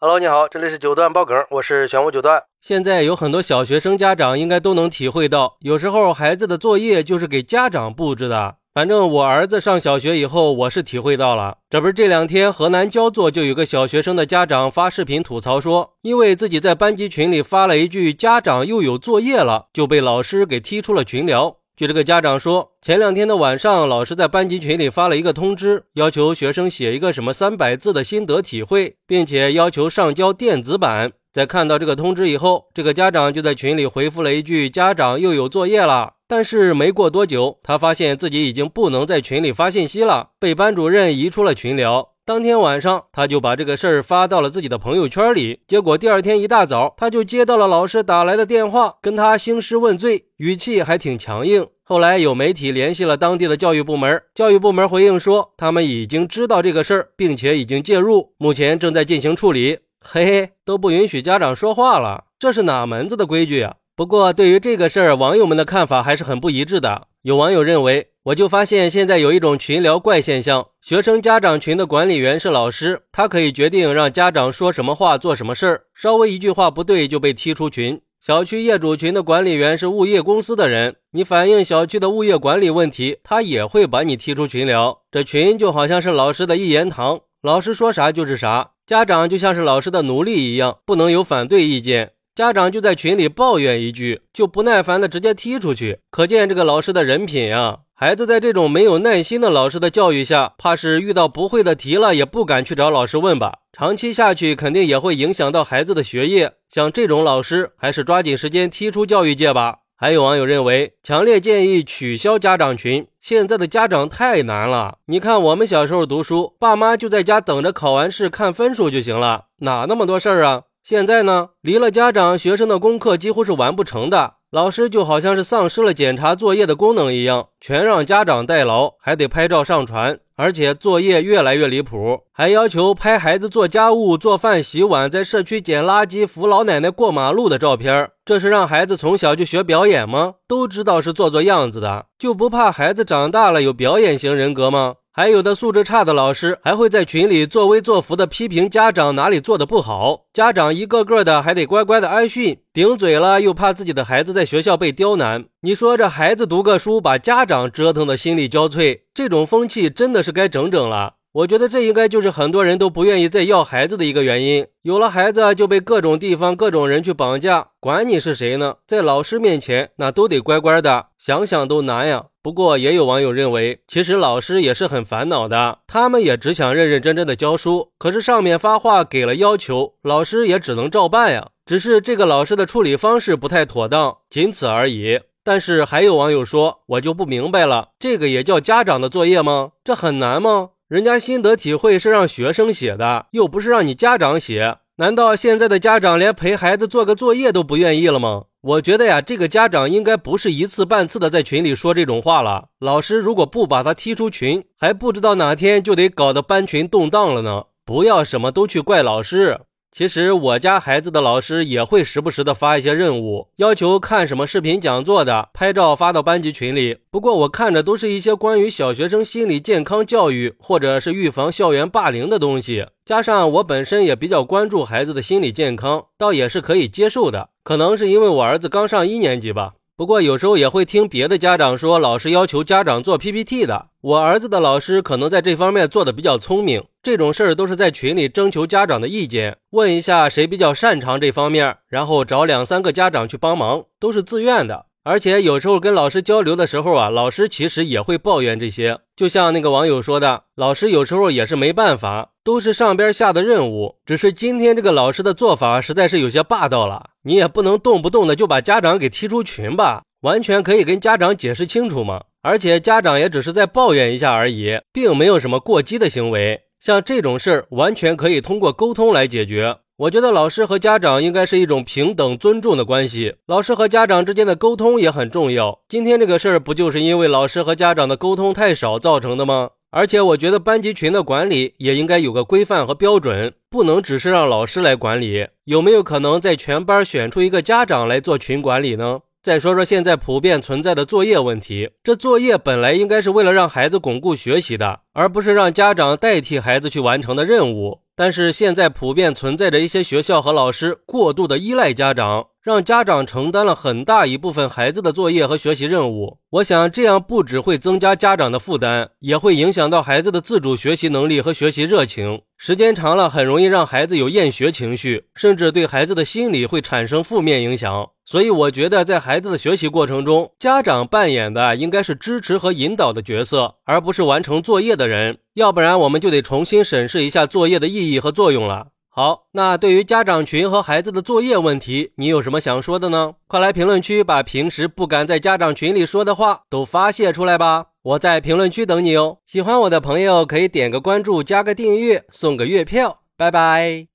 Hello，你好，这里是九段爆梗，我是玄武九段。现在有很多小学生家长应该都能体会到，有时候孩子的作业就是给家长布置的。反正我儿子上小学以后，我是体会到了。这不是这两天河南焦作就有个小学生的家长发视频吐槽说，因为自己在班级群里发了一句“家长又有作业了”，就被老师给踢出了群聊。据这个家长说，前两天的晚上，老师在班级群里发了一个通知，要求学生写一个什么三百字的心得体会，并且要求上交电子版。在看到这个通知以后，这个家长就在群里回复了一句：“家长又有作业了。”但是没过多久，他发现自己已经不能在群里发信息了，被班主任移出了群聊。当天晚上，他就把这个事儿发到了自己的朋友圈里。结果第二天一大早，他就接到了老师打来的电话，跟他兴师问罪，语气还挺强硬。后来有媒体联系了当地的教育部门，教育部门回应说，他们已经知道这个事儿，并且已经介入，目前正在进行处理。嘿嘿，都不允许家长说话了，这是哪门子的规矩啊？不过对于这个事儿，网友们的看法还是很不一致的。有网友认为，我就发现现在有一种群聊怪现象：学生家长群的管理员是老师，他可以决定让家长说什么话、做什么事儿，稍微一句话不对就被踢出群。小区业主群的管理员是物业公司的人，你反映小区的物业管理问题，他也会把你踢出群聊。这群就好像是老师的一言堂，老师说啥就是啥，家长就像是老师的奴隶一样，不能有反对意见。家长就在群里抱怨一句，就不耐烦的直接踢出去，可见这个老师的人品呀。孩子在这种没有耐心的老师的教育下，怕是遇到不会的题了也不敢去找老师问吧。长期下去，肯定也会影响到孩子的学业。像这种老师，还是抓紧时间踢出教育界吧。还有网友认为，强烈建议取消家长群。现在的家长太难了。你看我们小时候读书，爸妈就在家等着考完试看分数就行了，哪那么多事儿啊？现在呢，离了家长，学生的功课几乎是完不成的。老师就好像是丧失了检查作业的功能一样，全让家长代劳，还得拍照上传，而且作业越来越离谱，还要求拍孩子做家务、做饭、洗碗，在社区捡垃圾、扶老奶奶过马路的照片。这是让孩子从小就学表演吗？都知道是做做样子的，就不怕孩子长大了有表演型人格吗？还有的素质差的老师，还会在群里作威作福的批评家长哪里做的不好，家长一个个的还得乖乖的挨训，顶嘴了又怕自己的孩子在学校被刁难。你说这孩子读个书，把家长折腾的心力交瘁，这种风气真的是该整整了。我觉得这应该就是很多人都不愿意再要孩子的一个原因。有了孩子就被各种地方、各种人去绑架，管你是谁呢？在老师面前，那都得乖乖的，想想都难呀。不过也有网友认为，其实老师也是很烦恼的，他们也只想认认真真的教书，可是上面发话给了要求，老师也只能照办呀。只是这个老师的处理方式不太妥当，仅此而已。但是还有网友说，我就不明白了，这个也叫家长的作业吗？这很难吗？人家心得体会是让学生写的，又不是让你家长写。难道现在的家长连陪孩子做个作业都不愿意了吗？我觉得呀，这个家长应该不是一次半次的在群里说这种话了。老师如果不把他踢出群，还不知道哪天就得搞得班群动荡了呢。不要什么都去怪老师。其实我家孩子的老师也会时不时的发一些任务，要求看什么视频讲座的，拍照发到班级群里。不过我看着都是一些关于小学生心理健康教育或者是预防校园霸凌的东西，加上我本身也比较关注孩子的心理健康，倒也是可以接受的。可能是因为我儿子刚上一年级吧。不过有时候也会听别的家长说，老师要求家长做 PPT 的。我儿子的老师可能在这方面做的比较聪明，这种事儿都是在群里征求家长的意见，问一下谁比较擅长这方面，然后找两三个家长去帮忙，都是自愿的。而且有时候跟老师交流的时候啊，老师其实也会抱怨这些。就像那个网友说的，老师有时候也是没办法，都是上边下的任务。只是今天这个老师的做法实在是有些霸道了，你也不能动不动的就把家长给踢出群吧，完全可以跟家长解释清楚嘛。而且家长也只是在抱怨一下而已，并没有什么过激的行为。像这种事儿，完全可以通过沟通来解决。我觉得老师和家长应该是一种平等尊重的关系，老师和家长之间的沟通也很重要。今天这个事儿不就是因为老师和家长的沟通太少造成的吗？而且我觉得班级群的管理也应该有个规范和标准，不能只是让老师来管理。有没有可能在全班选出一个家长来做群管理呢？再说说现在普遍存在的作业问题，这作业本来应该是为了让孩子巩固学习的，而不是让家长代替孩子去完成的任务。但是现在普遍存在着一些学校和老师过度的依赖家长，让家长承担了很大一部分孩子的作业和学习任务。我想这样不只会增加家长的负担，也会影响到孩子的自主学习能力和学习热情。时间长了，很容易让孩子有厌学情绪，甚至对孩子的心理会产生负面影响。所以，我觉得在孩子的学习过程中，家长扮演的应该是支持和引导的角色，而不是完成作业的人。要不然，我们就得重新审视一下作业的意义和作用了。好，那对于家长群和孩子的作业问题，你有什么想说的呢？快来评论区把平时不敢在家长群里说的话都发泄出来吧！我在评论区等你哦。喜欢我的朋友可以点个关注，加个订阅，送个月票。拜拜。